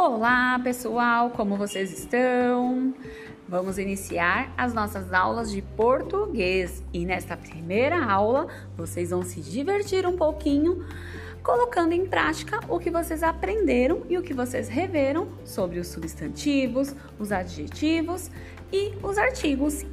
Olá, pessoal, como vocês estão? Vamos iniciar as nossas aulas de português e nesta primeira aula vocês vão se divertir um pouquinho colocando em prática o que vocês aprenderam e o que vocês reveram sobre os substantivos, os adjetivos e os artigos.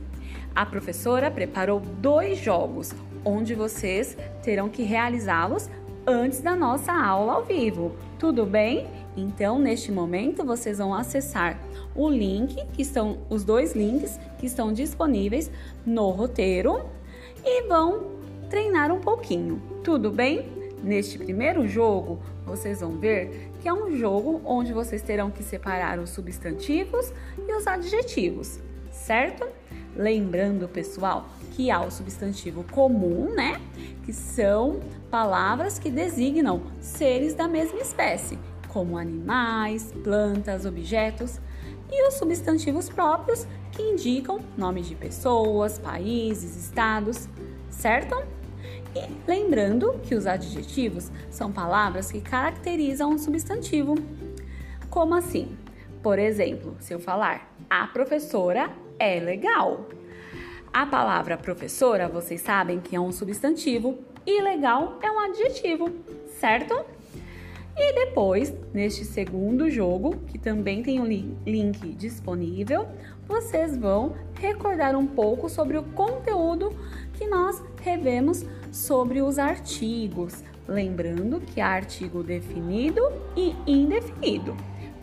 A professora preparou dois jogos onde vocês terão que realizá-los antes da nossa aula ao vivo. Tudo bem? Então, neste momento, vocês vão acessar o link, que estão os dois links que estão disponíveis no roteiro e vão treinar um pouquinho. Tudo bem? Neste primeiro jogo, vocês vão ver que é um jogo onde vocês terão que separar os substantivos e os adjetivos, certo? Lembrando, pessoal, que há o substantivo comum, né? Que são palavras que designam seres da mesma espécie, como animais, plantas, objetos, e os substantivos próprios, que indicam nomes de pessoas, países, estados, certo? E lembrando que os adjetivos são palavras que caracterizam um substantivo. Como assim? Por exemplo, se eu falar a professora é legal. A palavra professora, vocês sabem que é um substantivo e legal é um adjetivo, certo? E depois, neste segundo jogo, que também tem um link disponível, vocês vão recordar um pouco sobre o conteúdo que nós revemos sobre os artigos. Lembrando que há artigo definido e indefinido.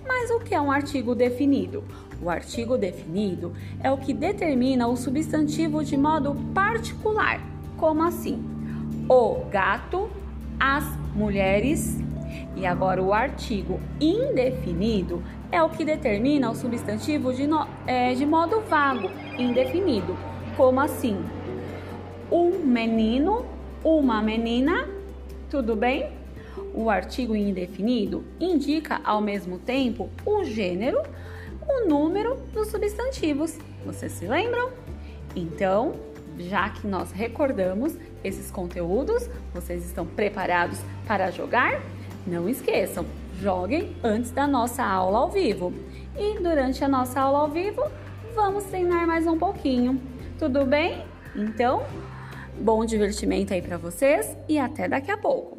Mas o que é um artigo definido? O artigo definido é o que determina o substantivo de modo particular, como assim? O gato, as mulheres. E agora o artigo indefinido é o que determina o substantivo de, no, é, de modo vago, indefinido, como assim? Um menino, uma menina, tudo bem? O artigo indefinido indica ao mesmo tempo o gênero o número dos substantivos. Vocês se lembram? Então, já que nós recordamos esses conteúdos, vocês estão preparados para jogar? Não esqueçam, joguem antes da nossa aula ao vivo. E durante a nossa aula ao vivo, vamos treinar mais um pouquinho. Tudo bem? Então, bom divertimento aí para vocês e até daqui a pouco.